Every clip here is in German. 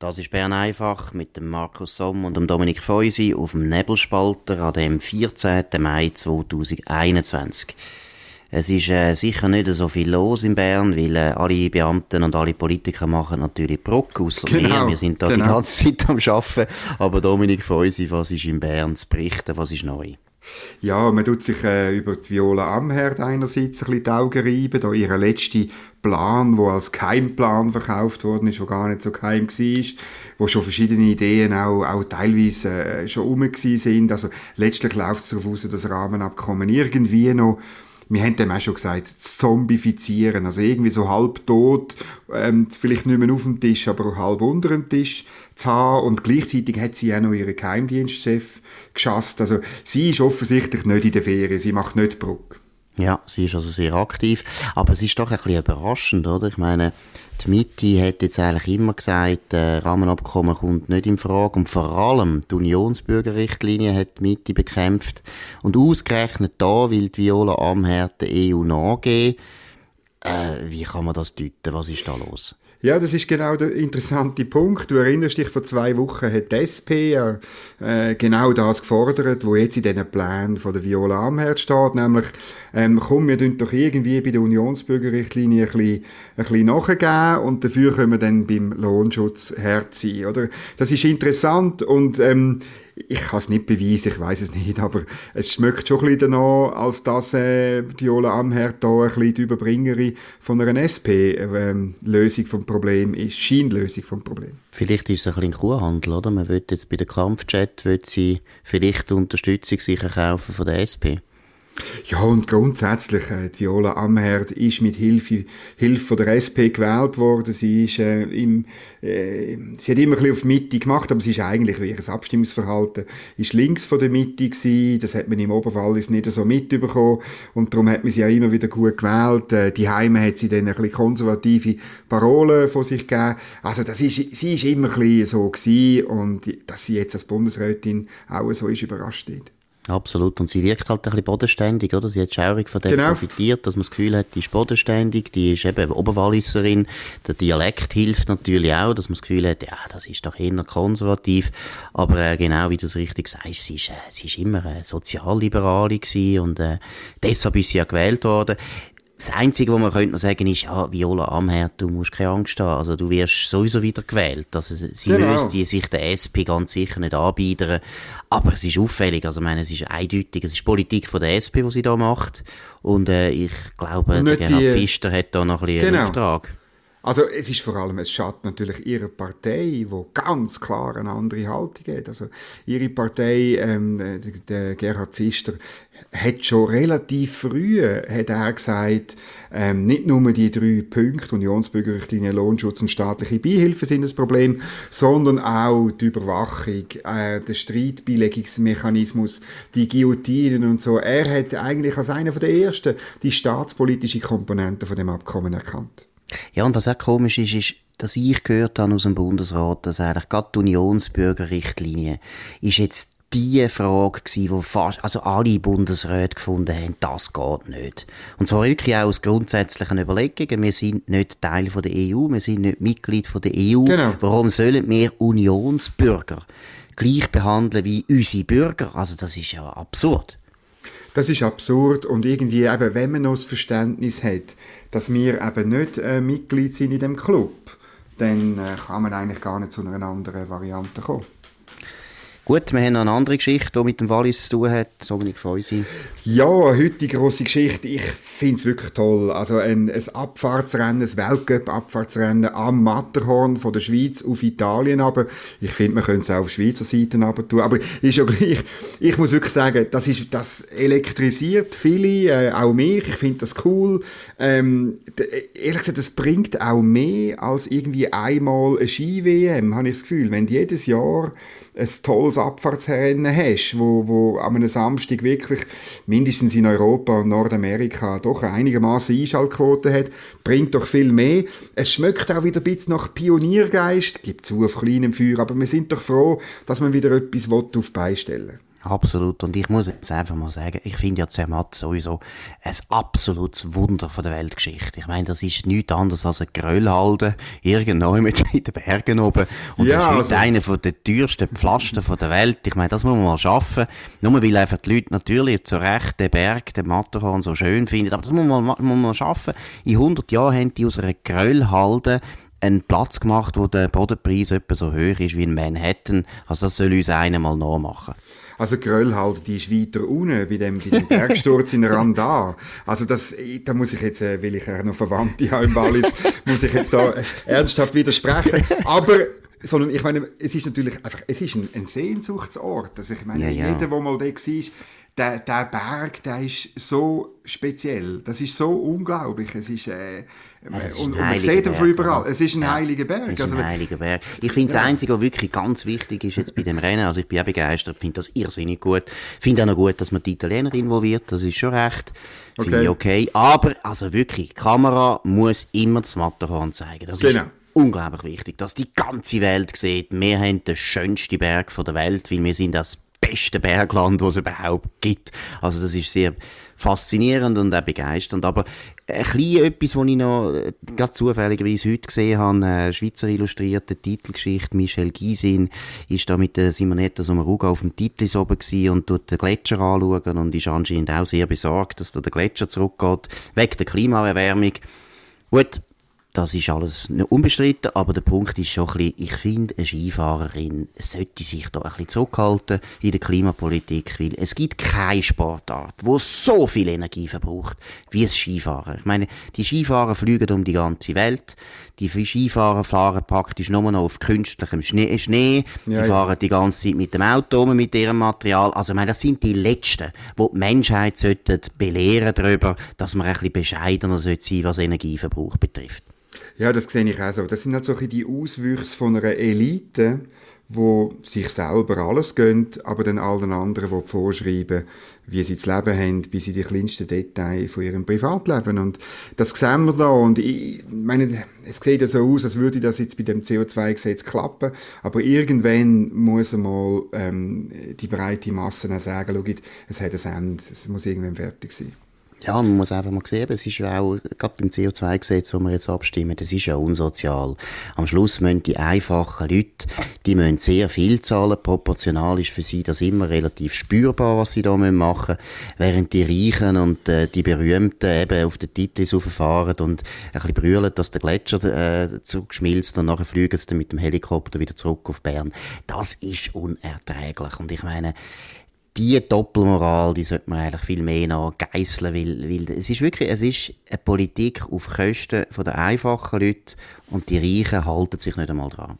Das ist Bern einfach mit dem Markus Somm und dem Dominik Feusi auf dem Nebelspalter an dem 14. Mai 2021. Es ist äh, sicher nicht so viel los in Bern, weil äh, alle Beamten und alle Politiker machen natürlich Bruck, außer genau, wir. Wir sind da genau. die ganze Zeit am Arbeiten. Aber Dominik Feusi, was ist in Bern zu berichten? Was ist neu? Ja, man tut sich äh, über die Viola Amherd einerseits ein bisschen die Augen reiben, da ihre letzte Plan, wo als Keimplan verkauft worden ist, wo gar nicht so geheim war, wo schon verschiedene Ideen auch, auch teilweise äh, schon rum sind. Also letztlich läuft es darauf aus, dass das Rahmenabkommen irgendwie noch wir haben dem auch schon gesagt, zombifizieren, also irgendwie so halb tot, ähm, vielleicht nicht mehr auf dem Tisch, aber halb unter dem Tisch zu haben. Und gleichzeitig hat sie auch noch ihren Geheimdienstchef geschasst, also sie ist offensichtlich nicht in der Ferien, sie macht nicht Bruck. Ja, sie ist also sehr aktiv, aber es ist doch ein bisschen überraschend, oder? Ich meine, die Mitte hat jetzt eigentlich immer gesagt, äh, Rahmenabkommen kommt nicht in Frage und vor allem die Unionsbürgerrichtlinie hat die Mitte bekämpft und ausgerechnet da will die Viola Amherd der EU nachgeben. Äh, wie kann man das deuten? Was ist da los? Ja, das ist genau der interessante Punkt. Du erinnerst dich, vor zwei Wochen hat die SP ja, äh, genau das gefordert, wo jetzt in diesen Plänen von der Viola Amherd steht, nämlich, ähm, komm, wir tun doch irgendwie bei der Unionsbürgerrichtlinie ein bisschen, ein bisschen nachgeben und dafür können wir dann beim Lohnschutz herziehen, oder? Das ist interessant und, ähm, ich kann es nicht beweisen, ich weiß es nicht, aber es schmeckt schon ein bisschen danach, als dass äh, Viola Amherd da ein bisschen die Überbringerin von einer SP-Lösung äh, vom Problem ist, Scheinlösung vom Problem. Vielleicht ist es ein bisschen Kuhhandel, oder? Man wird jetzt bei der Kampfchat, wird sie vielleicht Unterstützung sicher kaufen von der SP. Ja, und grundsätzlich, äh, Viola Amherd ist mit Hilfe, Hilfe von der SP gewählt worden. Sie ist, äh, im, äh, sie hat immer ein bisschen auf Mitte gemacht, aber sie ist eigentlich, wie ihr Abstimmungsverhalten, ist links von der Mitte gewesen. Das hat man im Oberwallis nicht so mitbekommen. Und darum hat man sie auch immer wieder gut gewählt. Äh, die Heime hat sie dann ein bisschen konservative Parolen von sich gegeben. Also, das ist, sie ist immer ein bisschen so gewesen. Und dass sie jetzt als Bundesrätin auch so ist, überrascht nicht. Absolut. Und sie wirkt halt ein bisschen bodenständig, oder? Sie hat schaurig von dem genau. profitiert, dass man das Gefühl hat, die ist bodenständig, die ist eben Oberwalliserin. Der Dialekt hilft natürlich auch, dass man das Gefühl hat, ja, das ist doch eher konservativ. Aber äh, genau wie du es richtig sagst, sie ist, äh, sie ist immer eine Sozialliberale gewesen und äh, deshalb ist sie ja gewählt worden. Das Einzige, was man könnte noch sagen, ist, ja, Viola Amherd, du musst keine Angst haben. Also, du wirst sowieso wieder gewählt. Also, sie genau. müsste sich der SP ganz sicher nicht anbieten. Aber es ist auffällig. Also, ich meine, es ist eindeutig. Es ist Politik von der SP, die sie da macht. Und, äh, ich glaube, der Gerhard die... Pfister hat da noch ein bisschen genau. einen Auftrag. Also es ist vor allem, es schadet natürlich ihre Partei, wo ganz klar eine andere Haltung hat. Also ihre Partei, ähm, der Gerhard Pfister, hat schon relativ früh, hat er gesagt, ähm, nicht nur die drei Punkte, Unionsbürgerrichtlinie, Lohnschutz und staatliche Beihilfe sind das Problem, sondern auch die Überwachung, äh, der Streitbeilegungsmechanismus, die Guillotinen und so. Er hat eigentlich als einer der ersten die staatspolitische Komponente von dem Abkommen erkannt. Ja, und was auch komisch ist, ist, dass ich gehört habe aus dem Bundesrat, dass eigentlich gerade die Unionsbürgerrichtlinie ist jetzt die Frage gewesen, wo fast, also alle Bundesräte gefunden haben, das geht nicht. Und zwar wirklich auch aus grundsätzlichen Überlegungen. Wir sind nicht Teil von der EU, wir sind nicht Mitglied von der EU. Genau. Warum sollen wir Unionsbürger gleich behandeln wie unsere Bürger? Also das ist ja absurd. Das ist absurd und irgendwie eben, wenn man noch das Verständnis hat, dass wir eben nicht äh, Mitglied sind in dem Club, dann äh, kann man eigentlich gar nicht zu einer anderen Variante kommen. Gut, wir haben noch eine andere Geschichte, die mit dem Wallis zu tun hat. Dominik Feusi. Ja, heute die grosse Geschichte. Ich finde es wirklich toll. Also ein, ein Abfahrtsrennen, ein Weltcup-Abfahrtsrennen am Matterhorn von der Schweiz auf Italien. Aber ich finde, man könnte es auch auf Schweizer Seite tun. Aber ist ja gleich. Ich muss wirklich sagen, das, ist, das elektrisiert viele, äh, auch mich. Ich finde das cool. Ähm, ehrlich gesagt, das bringt auch mehr als irgendwie einmal eine Ski-WM, habe ich das Gefühl. Wenn jedes Jahr ein tolles Abfahrtsrennen hast, wo, wo an einem Samstag wirklich mindestens in Europa und Nordamerika doch einigermaßen Einschaltquote hat, bringt doch viel mehr. Es schmeckt auch wieder ein bisschen nach Pioniergeist, gibt zu auf kleinem Feuer, aber wir sind doch froh, dass man wieder etwas auf beistellen Absolut. Und ich muss jetzt einfach mal sagen, ich finde ja Zermatt sowieso ein absolutes Wunder von der Weltgeschichte. Ich meine, das ist nichts anderes als ein Gröllhalde irgendwo mit in den Bergen oben. Und ja, das ist also, einer von den teuersten Pflasten von der Welt. Ich meine, das muss man mal schaffen. Nur weil einfach die Leute natürlich zu Recht den Berg, den Matterhorn so schön finden. Aber das muss man, muss man schaffen. In 100 Jahren haben die aus einer Gröllhalde einen Platz gemacht, wo der Bodenpreis etwa so hoch ist wie in Manhattan. Also das soll uns einer mal nachmachen. Also Gröll halt, die ist weiter unten, bei dem, bei dem Bergsturz in Randa. Also das, da muss ich jetzt, äh, weil ich ja noch Verwandte habe im Wallis, muss ich jetzt da ernsthaft widersprechen. Aber sondern ich meine, es ist natürlich einfach, es ist ein, ein Sehnsuchtsort. Also ich meine, ja, ja. jeder, der mal da war, der, der Berg, der ist so speziell. Das ist so unglaublich. Es ist, äh, und, und man sieht ihn von überall. Es ist ein ja, heiliger Berg. Es ist also, ein heiliger Berg. Ich finde, das Einzige, was wirklich ganz wichtig ist jetzt bei dem Rennen, also ich bin auch begeistert, finde das irrsinnig gut. Finde auch noch gut, dass man die Italiener involviert, das ist schon recht. Finde okay. ich okay. Aber, also wirklich, die Kamera muss immer das Matterhorn zeigen. Das genau. ist unglaublich wichtig, dass die ganze Welt sieht, wir haben den schönsten Berg der Welt, weil wir sind das beste Bergland, das es überhaupt gibt. Also das ist sehr faszinierend und auch begeisternd. Aber ein bisschen etwas, was ich noch äh, gerade zufälligerweise heute gesehen habe, eine Schweizer illustrierte Titelgeschichte, Michel Gysin ist da mit der Simonetta Sommaruga auf dem Titel oben gewesen und tut den Gletscher anschauen und ist anscheinend auch sehr besorgt, dass da der Gletscher zurückgeht, wegen der Klimaerwärmung. Gut, das ist alles nicht unbestritten, aber der Punkt ist schon ein bisschen, ich finde, eine Skifahrerin sollte sich da ein bisschen zurückhalten in der Klimapolitik, weil es gibt keine Sportart, wo so viel Energie verbraucht wie das Skifahren. Ich meine, die Skifahrer fliegen um die ganze Welt, die Skifahrer fahren praktisch nur noch auf künstlichem Schnee, Schnee. die ja, fahren ja. die ganze Zeit mit dem Auto mit ihrem Material. Also, ich meine, das sind die Letzten, die die Menschheit sollten belehren darüber, dass man ein bisschen bescheidener sein sollte, was Energieverbrauch betrifft. Ja, das sehe ich auch so. Das sind halt so die Auswüchse von einer Elite, wo sich selber alles gönnt, aber dann allen anderen, die vorschreiben, wie sie das Leben haben, bis in die kleinsten Details von ihrem Privatleben. Und das sehen wir da. Und ich meine, es sieht ja so aus, als würde das jetzt bei dem CO2-Gesetz klappen. Aber irgendwann muss einmal ähm, die breite Masse sagen, schau, es hat ein Ende. Es muss irgendwann fertig sein. Ja, man muss einfach mal sehen, es ist ja auch, gerade beim CO2-Gesetz, wo wir jetzt abstimmen, das ist ja unsozial. Am Schluss müssen die einfachen Leute, die müssen sehr viel zahlen, proportional ist für sie das immer relativ spürbar, was sie da machen müssen, während die Reichen und äh, die Berühmten eben auf den Titel rauffahren und ein bisschen brüllen, dass der Gletscher äh, zurückschmilzt und nachher fliegen sie dann mit dem Helikopter wieder zurück auf Bern. Das ist unerträglich und ich meine, die Doppelmoral, die sollte man eigentlich viel mehr noch geißeln, weil, weil es ist wirklich, es ist eine Politik auf Kosten der einfachen Leute und die Reichen halten sich nicht einmal dran.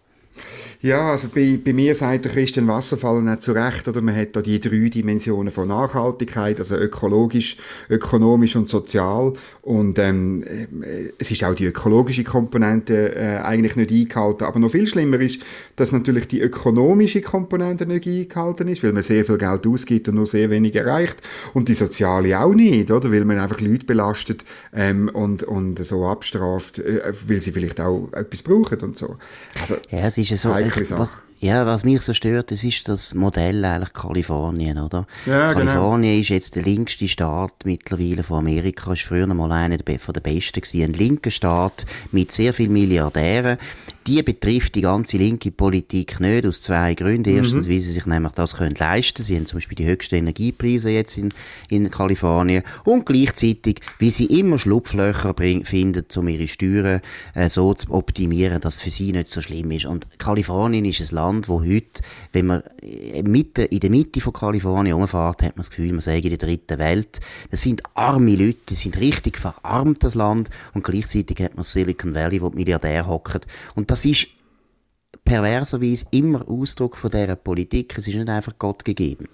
Ja, also bei, bei mir sagt der Christian Wasserfall nicht zu Recht, oder man hat da die drei Dimensionen von Nachhaltigkeit, also ökologisch, ökonomisch und sozial. Und ähm, äh, es ist auch die ökologische Komponente äh, eigentlich nicht eingehalten. Aber noch viel schlimmer ist, dass natürlich die ökonomische Komponente nicht eingehalten ist, weil man sehr viel Geld ausgibt und nur sehr wenig erreicht. Und die soziale auch nicht, oder? Weil man einfach Leute belastet ähm, und, und so abstraft, äh, weil sie vielleicht auch etwas brauchen und so. Also, ja, es ist so, was, ja, was mich so stört, das ist das Modell eigentlich Kalifornien, oder? Ja, genau. Kalifornien genau. ist jetzt der linkste Staat mittlerweile von Amerika, ist früher mal einer von der besten gewesen. Ein linker Staat mit sehr vielen Milliardären. Die betrifft die ganze linke Politik nicht, aus zwei Gründen. Erstens, mhm. weil sie sich nämlich das können leisten Sie haben zum Beispiel die höchsten Energiepreise jetzt in, in Kalifornien. Und gleichzeitig, wie sie immer Schlupflöcher bring, finden, um ihre Steuern äh, so zu optimieren, dass es für sie nicht so schlimm ist. Und Kalifornien ist ein Land, wo heute, wenn man Mitte, in der Mitte von Kalifornien umfährt, hat man das Gefühl, man sei in der dritten Welt. Das sind arme Leute, das sind richtig verarmtes Land und gleichzeitig hat man Silicon Valley, wo die Milliardäre hocken. Und das ist perverserweise immer Ausdruck von dieser Politik. Es ist nicht einfach Gott gegeben.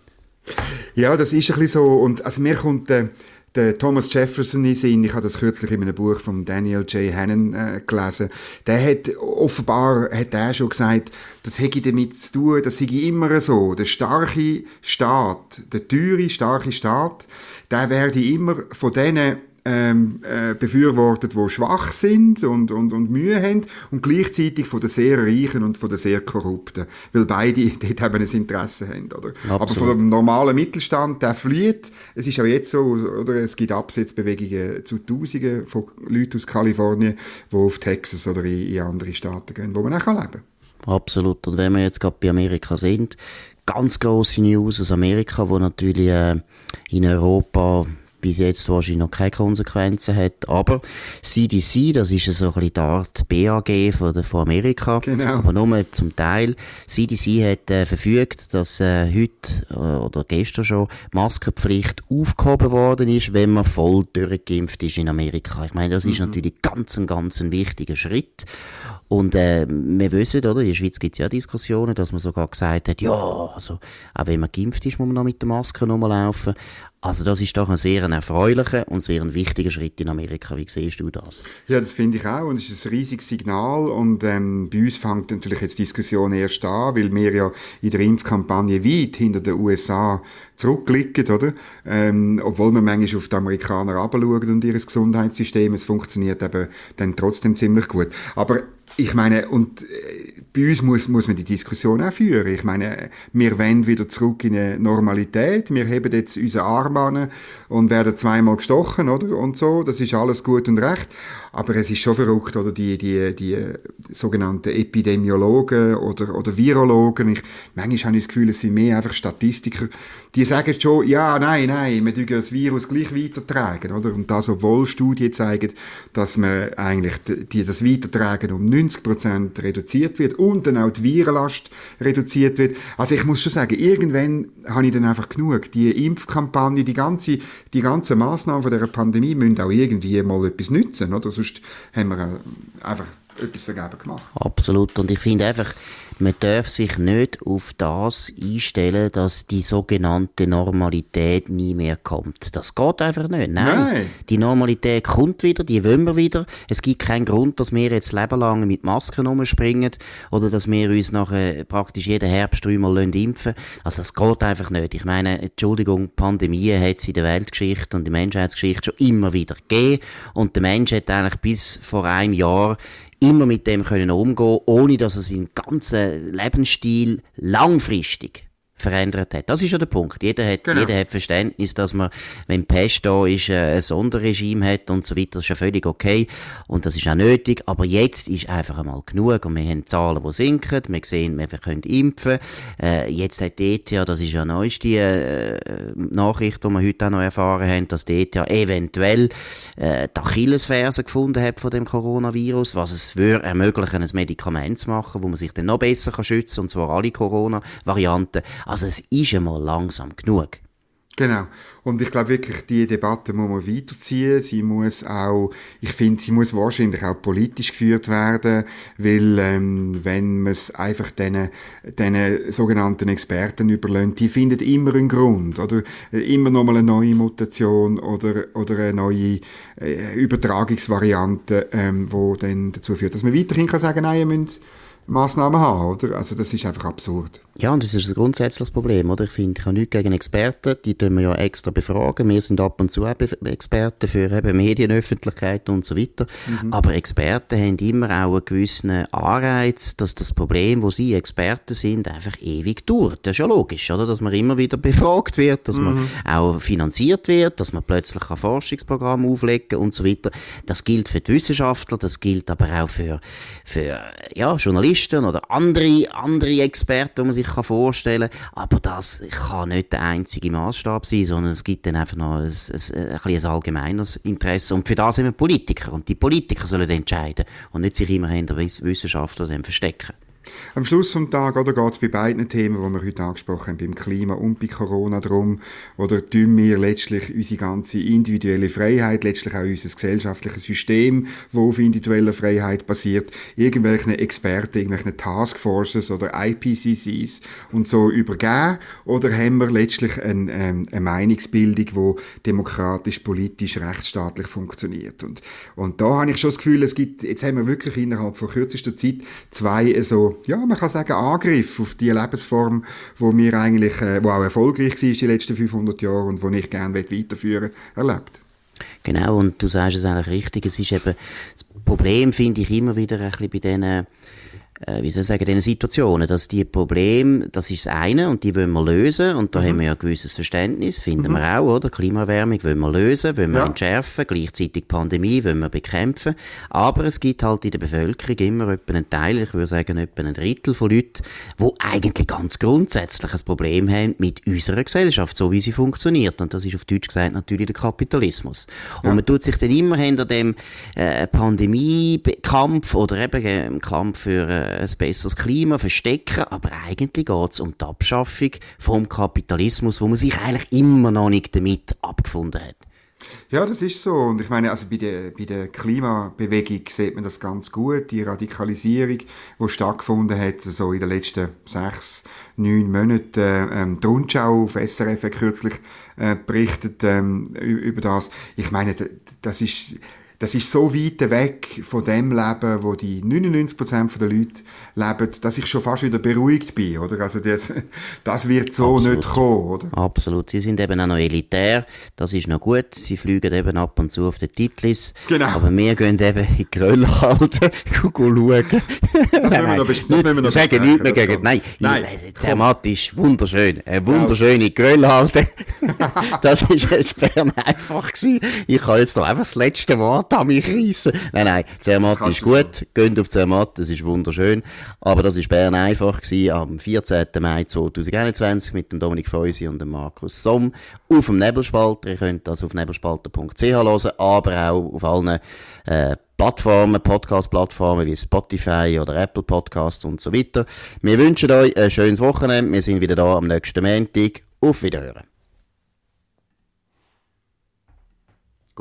Ja, das ist ein bisschen so. Und also mir kommt äh, der Thomas Jefferson in Sinn. Ich habe das kürzlich in einem Buch von Daniel J. Hannon äh, gelesen. Der hat offenbar hat er schon gesagt, das hätte damit zu tun, das sei immer so. Der starke Staat, der teure, starke Staat, der werde immer von denen ähm, äh, befürwortet, die schwach sind und, und, und Mühe haben und gleichzeitig von den sehr Reichen und von den sehr Korrupten, weil beide dort eben ein Interesse haben. Oder? Aber von dem normalen Mittelstand, der flieht. Es ist auch jetzt so, oder, es gibt Absetzbewegungen zu Tausenden von Leuten aus Kalifornien, die auf Texas oder in, in andere Staaten gehen, wo man auch leben kann. Absolut. Und wenn wir jetzt gerade bei Amerika sind, ganz große News aus Amerika, wo natürlich äh, in Europa bis jetzt wahrscheinlich noch keine Konsequenzen hat. Aber CDC, das ist so ein bisschen die Art BAG von, von Amerika, genau. aber nur zum Teil. CDC hat äh, verfügt, dass äh, heute äh, oder gestern schon Maskenpflicht aufgehoben worden ist, wenn man voll durchgeimpft ist in Amerika. Ich meine, das mhm. ist natürlich ganz, ein ganz ein wichtiger Schritt. Und äh, wir wissen, oder, in der Schweiz gibt es ja Diskussionen, dass man sogar gesagt hat, ja, also, auch wenn man geimpft ist, muss man noch mit der Maske laufen. Also das ist doch ein sehr erfreulicher und sehr wichtiger Schritt in Amerika. Wie siehst du das? Ja, das finde ich auch und es ist ein riesiges Signal und ähm, bei uns fängt natürlich jetzt die Diskussion erst an, weil wir ja in der Impfkampagne weit hinter den USA zurückliegen, oder? Ähm, obwohl wir manchmal auf die Amerikaner abschauen und ihr Gesundheitssystem, es funktioniert eben dann trotzdem ziemlich gut. Aber ich meine, und äh, bei uns muss, muss man die Diskussion auch führen. Ich meine, wir wollen wieder zurück in eine Normalität. Wir heben jetzt unsere Arme an und werden zweimal gestochen, oder? Und so. Das ist alles gut und recht. Aber es ist schon verrückt, oder? Die, die, die sogenannten Epidemiologen oder, oder Virologen. Ich, manchmal habe ich das Gefühl, es sind mehr einfach Statistiker. Die sagen schon, ja, nein, nein, wir dürfen das Virus gleich weitertragen, oder? Und das, obwohl Studien zeigen, dass man eigentlich die, das Weitertragen um 90 Prozent reduziert wird und dann auch die Virenlast reduziert wird. Also ich muss schon sagen, irgendwann habe ich dann einfach genug. Die Impfkampagne, die ganze, die ganze Maßnahmen von der Pandemie müssen auch irgendwie mal etwas nützen, oder? Haben wir äh, einfach etwas vergeben gemacht. Absolut. Und ich finde einfach, man darf sich nicht auf das einstellen, dass die sogenannte Normalität nie mehr kommt. Das geht einfach nicht. Nein. Nein. Die Normalität kommt wieder, die wollen wir wieder. Es gibt keinen Grund, dass wir jetzt lebenlang mit Masken rumspringen oder dass wir uns nachher praktisch jeden Herbst dreimal impfen Also das geht einfach nicht. Ich meine, Entschuldigung, Pandemie hat es in der Weltgeschichte und in der Menschheitsgeschichte schon immer wieder gegeben und der Mensch hat eigentlich bis vor einem Jahr immer mit dem können umgehen, ohne dass er seinen ganzen Lebensstil langfristig verändert hat. Das ist ja der Punkt. Jeder hat, genau. jeder hat Verständnis, dass man, wenn Pest da ist, äh, ein Sonderregime hat und so weiter. Das ist ja völlig okay. Und das ist auch nötig. Aber jetzt ist einfach einmal genug. Und wir haben Zahlen, die sinken. Wir sehen, wir können impfen. Äh, jetzt hat die ETH, das ist ja neueste äh, Nachricht, die wir heute auch noch erfahren haben, dass die ETH eventuell äh, die Achillesferse gefunden hat von dem Coronavirus, was es würde ermöglichen, ein Medikament zu machen, wo man sich dann noch besser kann schützen kann, und zwar alle Corona-Varianten. Also es ist einmal langsam genug. Genau. Und ich glaube wirklich, die Debatte muss man weiterziehen. Sie muss auch, ich finde, sie muss wahrscheinlich auch politisch geführt werden, weil ähm, wenn man es einfach diesen, diesen sogenannten Experten überlässt, die finden immer einen Grund oder immer nochmal eine neue Mutation oder, oder eine neue äh, Übertragungsvariante, ähm, wo dann dazu führt, dass man weiterhin kann sagen, nein, ihr müsst Massnahmen haben, oder? Also das ist einfach absurd. Ja, und das ist ein grundsätzliches Problem, oder? Ich finde, ich habe nichts gegen Experten, die tun wir ja extra befragen. Wir sind ab und zu auch Experten für eben Medienöffentlichkeit und so weiter. Mhm. Aber Experten haben immer auch einen gewissen Anreiz, dass das Problem, wo sie Experten sind, einfach ewig dauert. Das ist ja logisch, oder? Dass man immer wieder befragt wird, dass mhm. man auch finanziert wird, dass man plötzlich ein Forschungsprogramm auflegen und so weiter. Das gilt für die Wissenschaftler, das gilt aber auch für, für ja, Journalisten oder andere, andere Experten, die man sich vorstellen kann. Aber das kann nicht der einzige Maßstab sein, sondern es gibt dann einfach noch ein, ein, ein, ein allgemeines Interesse. Und für das sind wir Politiker. Und die Politiker sollen entscheiden und nicht sich immer hinter Wissenschaftler verstecken. Am Schluss vom Tag oder geht es bei beiden Themen, die wir heute angesprochen haben, beim Klima und bei Corona darum, oder tun wir letztlich unsere ganze individuelle Freiheit, letztlich auch unser gesellschaftliches System, wo auf individueller Freiheit basiert, irgendwelchen Experten, irgendwelchen Taskforces oder IPCCs und so übergeben, oder haben wir letztlich ein, ähm, eine Meinungsbildung, wo demokratisch, politisch, rechtsstaatlich funktioniert. Und, und da habe ich schon das Gefühl, es gibt, jetzt haben wir wirklich innerhalb von kürzester Zeit zwei so ja, man kann sagen, Angriff auf die Lebensform, wo wir eigentlich, äh, wo auch erfolgreich war die letzten 500 Jahre und wo ich gerne weiterführen erlebt. Genau, und du sagst es eigentlich richtig, es ist eben, das Problem finde ich immer wieder ein bisschen bei diesen äh, wie soll ich sagen, diesen Situationen, dass die Probleme, das ist das eine und die wollen wir lösen und da mhm. haben wir ja ein gewisses Verständnis, finden mhm. wir auch, oder? Klimaerwärmung wollen wir lösen, wollen wir ja. entschärfen, gleichzeitig Pandemie wollen wir bekämpfen, aber es gibt halt in der Bevölkerung immer etwa einen Teil, ich würde sagen etwa ein Drittel von Leuten, die eigentlich ganz grundsätzlich ein Problem haben mit unserer Gesellschaft, so wie sie funktioniert und das ist auf Deutsch gesagt natürlich der Kapitalismus. Ja. Und man tut sich dann immer hinter dem äh, Pandemiekampf oder eben äh, Kampf für äh, ein besseres Klima verstecken, aber eigentlich geht es um die Abschaffung vom Kapitalismus, wo man sich eigentlich immer noch nicht damit abgefunden hat. Ja, das ist so. Und ich meine, also bei der, bei der Klimabewegung sieht man das ganz gut. Die Radikalisierung, die stattgefunden hat, so in den letzten sechs, neun Monaten. Ähm, die Rundschau auf SRF hat kürzlich äh, berichtet ähm, über das. Ich meine, das ist das ist so weit weg von dem Leben, wo die 99% der Leute leben, dass ich schon fast wieder beruhigt bin, oder? Also das, das wird so Absolut. nicht kommen, oder? Absolut. Sie sind eben auch noch elitär, das ist noch gut. Sie fliegen eben ab und zu auf den Titlis. Genau. Aber wir gehen eben in die Grölle halten, schauen. Das müssen wir noch, das müssen wir noch sagen nicht mehr gegen, nein, nein. Ist wunderschön. Eine wunderschöne Grölle halten. das ist jetzt Bern einfach gewesen. Ich kann jetzt noch einfach das letzte Wort Zermatt an mich reissen. Nein, nein, Zermatt ist gut, geht auf Zermatt, das ist wunderschön. Aber das war Bern einfach gewesen, am 14. Mai 2021 mit dem Dominik Feusi und dem Markus Somm auf dem Nebelspalter. Ihr könnt das auf nebelspalter.ch hören, aber auch auf allen äh, Plattformen, Podcast-Plattformen wie Spotify oder Apple Podcasts und so weiter. Wir wünschen euch ein schönes Wochenende. Wir sind wieder da am nächsten Montag. Auf Wiederhören.